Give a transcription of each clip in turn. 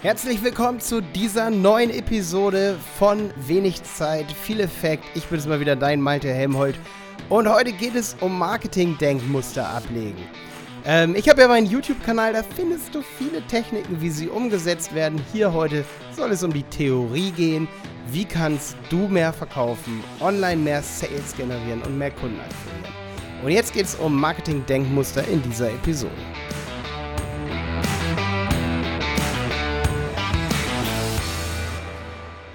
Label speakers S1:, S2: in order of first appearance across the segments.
S1: Herzlich willkommen zu dieser neuen Episode von Wenig Zeit, viel Effekt. Ich bin jetzt mal wieder dein Malte Helmholt und heute geht es um Marketing-Denkmuster ablegen. Ähm, ich habe ja meinen YouTube-Kanal, da findest du viele Techniken, wie sie umgesetzt werden. Hier heute soll es um die Theorie gehen. Wie kannst du mehr verkaufen, online mehr Sales generieren und mehr Kunden akquirieren? Und jetzt geht es um Marketing-Denkmuster in dieser Episode.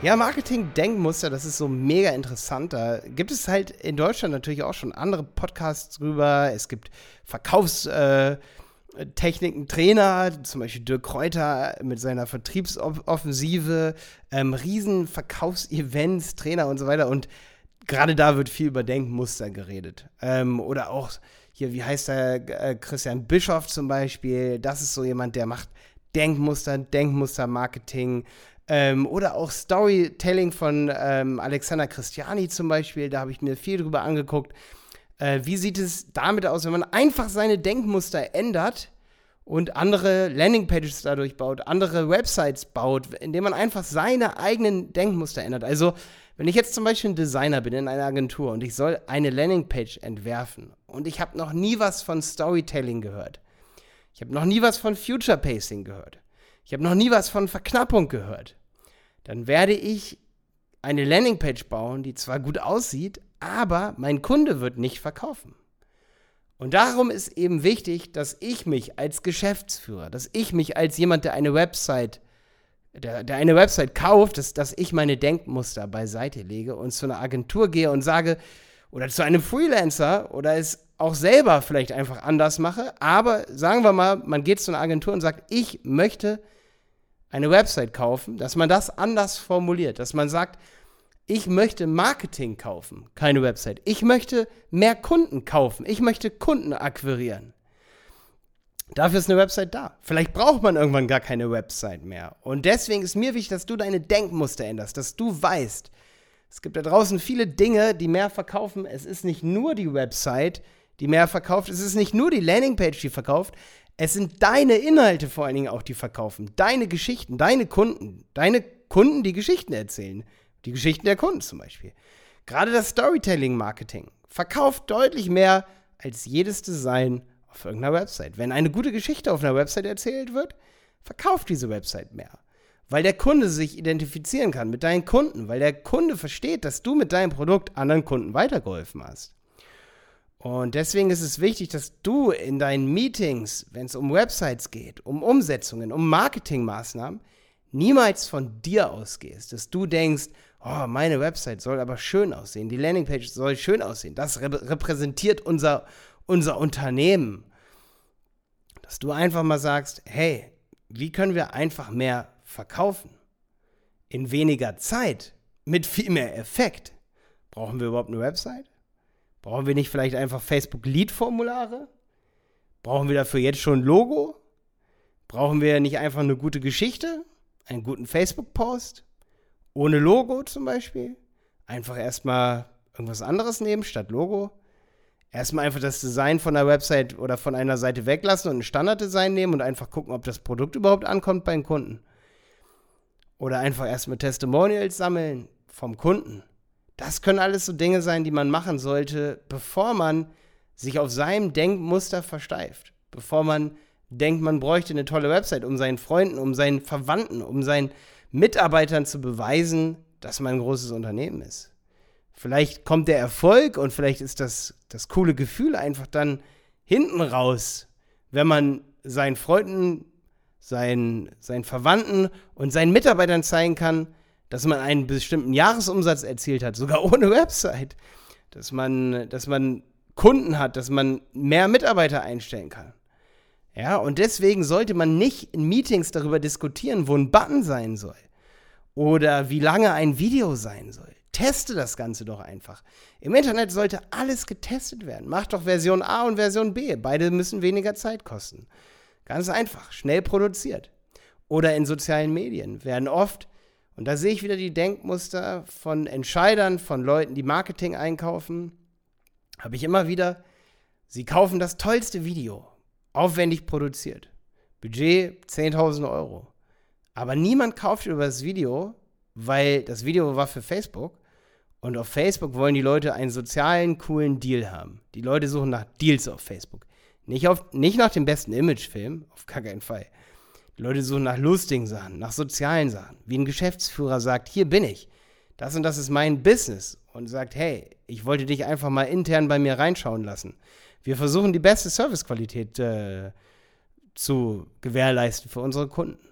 S1: Ja, Marketing-Denkmuster, das ist so mega interessant. Da gibt es halt in Deutschland natürlich auch schon andere Podcasts drüber. Es gibt Verkaufstechniken, Trainer, zum Beispiel Dirk Kräuter mit seiner Vertriebsoffensive, ähm, riesen Verkaufsevents, Trainer und so weiter. Und gerade da wird viel über Denkmuster geredet. Ähm, oder auch hier, wie heißt der, äh, Christian Bischoff zum Beispiel. Das ist so jemand, der macht Denkmuster, Denkmuster-Marketing. Ähm, oder auch Storytelling von ähm, Alexander Christiani zum Beispiel, da habe ich mir viel drüber angeguckt. Äh, wie sieht es damit aus, wenn man einfach seine Denkmuster ändert und andere Landingpages dadurch baut, andere Websites baut, indem man einfach seine eigenen Denkmuster ändert? Also, wenn ich jetzt zum Beispiel ein Designer bin in einer Agentur und ich soll eine Landingpage entwerfen und ich habe noch nie was von Storytelling gehört, ich habe noch nie was von Future Pacing gehört, ich habe noch nie was von Verknappung gehört, dann werde ich eine Landingpage bauen, die zwar gut aussieht, aber mein Kunde wird nicht verkaufen. Und darum ist eben wichtig, dass ich mich als Geschäftsführer, dass ich mich als jemand, der eine Website, der, der eine Website kauft, dass, dass ich meine Denkmuster beiseite lege und zu einer Agentur gehe und sage, oder zu einem Freelancer oder es auch selber vielleicht einfach anders mache, aber sagen wir mal, man geht zu einer Agentur und sagt, ich möchte eine Website kaufen, dass man das anders formuliert, dass man sagt, ich möchte Marketing kaufen, keine Website. Ich möchte mehr Kunden kaufen. Ich möchte Kunden akquirieren. Dafür ist eine Website da. Vielleicht braucht man irgendwann gar keine Website mehr. Und deswegen ist mir wichtig, dass du deine Denkmuster änderst, dass du weißt, es gibt da draußen viele Dinge, die mehr verkaufen. Es ist nicht nur die Website, die mehr verkauft. Es ist nicht nur die Landingpage, die verkauft. Es sind deine Inhalte vor allen Dingen auch, die verkaufen. Deine Geschichten, deine Kunden. Deine Kunden, die Geschichten erzählen. Die Geschichten der Kunden zum Beispiel. Gerade das Storytelling-Marketing verkauft deutlich mehr als jedes Design auf irgendeiner Website. Wenn eine gute Geschichte auf einer Website erzählt wird, verkauft diese Website mehr. Weil der Kunde sich identifizieren kann mit deinen Kunden, weil der Kunde versteht, dass du mit deinem Produkt anderen Kunden weitergeholfen hast. Und deswegen ist es wichtig, dass du in deinen Meetings, wenn es um Websites geht, um Umsetzungen, um Marketingmaßnahmen, niemals von dir ausgehst, dass du denkst, oh, meine Website soll aber schön aussehen, die Landingpage soll schön aussehen, das rep repräsentiert unser, unser Unternehmen. Dass du einfach mal sagst, hey, wie können wir einfach mehr verkaufen? In weniger Zeit, mit viel mehr Effekt. Brauchen wir überhaupt eine Website? Brauchen wir nicht vielleicht einfach Facebook-Lead-Formulare? Brauchen wir dafür jetzt schon ein Logo? Brauchen wir nicht einfach eine gute Geschichte? Einen guten Facebook-Post? Ohne Logo zum Beispiel? Einfach erstmal irgendwas anderes nehmen statt Logo? Erstmal einfach das Design von der Website oder von einer Seite weglassen und ein Standarddesign nehmen und einfach gucken, ob das Produkt überhaupt ankommt beim Kunden. Oder einfach erstmal Testimonials sammeln vom Kunden. Das können alles so Dinge sein, die man machen sollte, bevor man sich auf seinem Denkmuster versteift. Bevor man denkt, man bräuchte eine tolle Website, um seinen Freunden, um seinen Verwandten, um seinen Mitarbeitern zu beweisen, dass man ein großes Unternehmen ist. Vielleicht kommt der Erfolg und vielleicht ist das, das coole Gefühl einfach dann hinten raus, wenn man seinen Freunden, seinen, seinen Verwandten und seinen Mitarbeitern zeigen kann, dass man einen bestimmten Jahresumsatz erzielt hat, sogar ohne Website. Dass man, dass man Kunden hat, dass man mehr Mitarbeiter einstellen kann. Ja, und deswegen sollte man nicht in Meetings darüber diskutieren, wo ein Button sein soll oder wie lange ein Video sein soll. Teste das Ganze doch einfach. Im Internet sollte alles getestet werden. Mach doch Version A und Version B. Beide müssen weniger Zeit kosten. Ganz einfach, schnell produziert. Oder in sozialen Medien werden oft und da sehe ich wieder die Denkmuster von Entscheidern, von Leuten, die Marketing einkaufen. Habe ich immer wieder, sie kaufen das tollste Video, aufwendig produziert. Budget 10.000 Euro. Aber niemand kauft über das Video, weil das Video war für Facebook. Und auf Facebook wollen die Leute einen sozialen, coolen Deal haben. Die Leute suchen nach Deals auf Facebook. Nicht, auf, nicht nach dem besten Imagefilm, auf gar keinen Fall. Die Leute suchen nach lustigen Sachen, nach sozialen Sachen. Wie ein Geschäftsführer sagt, hier bin ich. Das und das ist mein Business. Und sagt, hey, ich wollte dich einfach mal intern bei mir reinschauen lassen. Wir versuchen die beste Servicequalität äh, zu gewährleisten für unsere Kunden.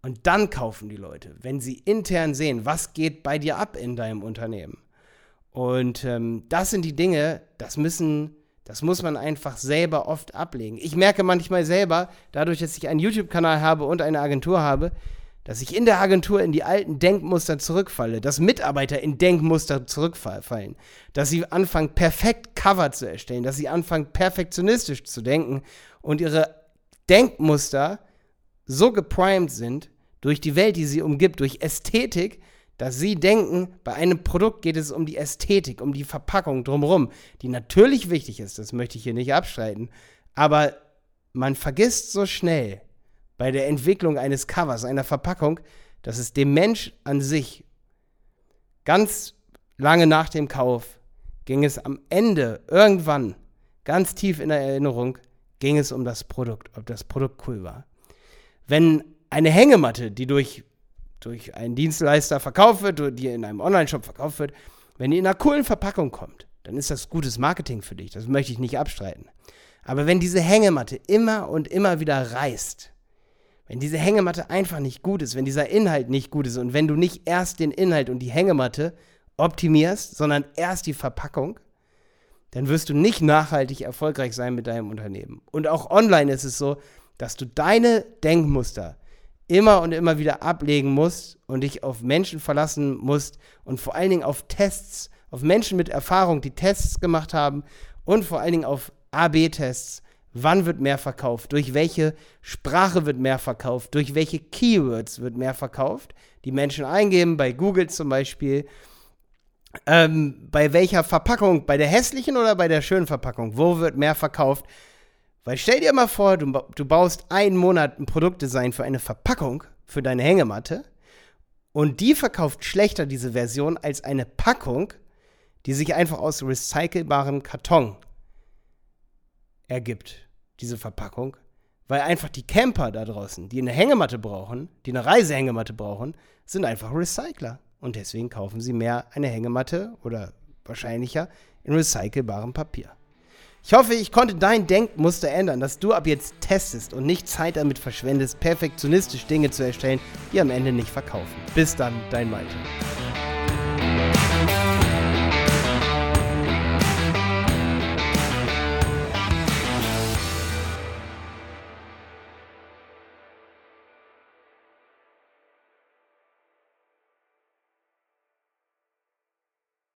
S1: Und dann kaufen die Leute, wenn sie intern sehen, was geht bei dir ab in deinem Unternehmen. Und ähm, das sind die Dinge, das müssen, das muss man einfach selber oft ablegen. Ich merke manchmal selber, dadurch, dass ich einen YouTube-Kanal habe und eine Agentur habe, dass ich in der Agentur in die alten Denkmuster zurückfalle, dass Mitarbeiter in Denkmuster zurückfallen, dass sie anfangen, perfekt Cover zu erstellen, dass sie anfangen, perfektionistisch zu denken und ihre Denkmuster so geprimed sind durch die Welt, die sie umgibt, durch Ästhetik, dass sie denken, bei einem Produkt geht es um die Ästhetik, um die Verpackung drumherum, die natürlich wichtig ist, das möchte ich hier nicht abstreiten, aber man vergisst so schnell bei der Entwicklung eines Covers, einer Verpackung, dass es dem Mensch an sich ganz lange nach dem Kauf ging es am Ende irgendwann ganz tief in der Erinnerung ging es um das Produkt, ob das Produkt cool war. Wenn eine Hängematte, die durch, durch einen Dienstleister verkauft wird, die in einem Online-Shop verkauft wird, wenn die in einer coolen Verpackung kommt, dann ist das gutes Marketing für dich. Das möchte ich nicht abstreiten. Aber wenn diese Hängematte immer und immer wieder reißt, wenn diese Hängematte einfach nicht gut ist, wenn dieser Inhalt nicht gut ist und wenn du nicht erst den Inhalt und die Hängematte optimierst, sondern erst die Verpackung, dann wirst du nicht nachhaltig erfolgreich sein mit deinem Unternehmen. Und auch online ist es so, dass du deine Denkmuster immer und immer wieder ablegen musst und dich auf Menschen verlassen musst und vor allen Dingen auf Tests, auf Menschen mit Erfahrung, die Tests gemacht haben und vor allen Dingen auf AB-Tests. Wann wird mehr verkauft? Durch welche Sprache wird mehr verkauft? Durch welche Keywords wird mehr verkauft? Die Menschen eingeben, bei Google zum Beispiel. Ähm, bei welcher Verpackung? Bei der hässlichen oder bei der schönen Verpackung? Wo wird mehr verkauft? Weil stell dir mal vor, du, du baust einen Monat ein Produktdesign für eine Verpackung für deine Hängematte und die verkauft schlechter diese Version als eine Packung, die sich einfach aus recycelbarem Karton ergibt, diese Verpackung. Weil einfach die Camper da draußen, die eine Hängematte brauchen, die eine Reisehängematte brauchen, sind einfach Recycler. Und deswegen kaufen sie mehr eine Hängematte oder wahrscheinlicher in recycelbarem Papier. Ich hoffe, ich konnte dein Denkmuster ändern, dass du ab jetzt testest und nicht Zeit damit verschwendest, perfektionistisch Dinge zu erstellen, die am Ende nicht verkaufen. Bis dann, dein Malte.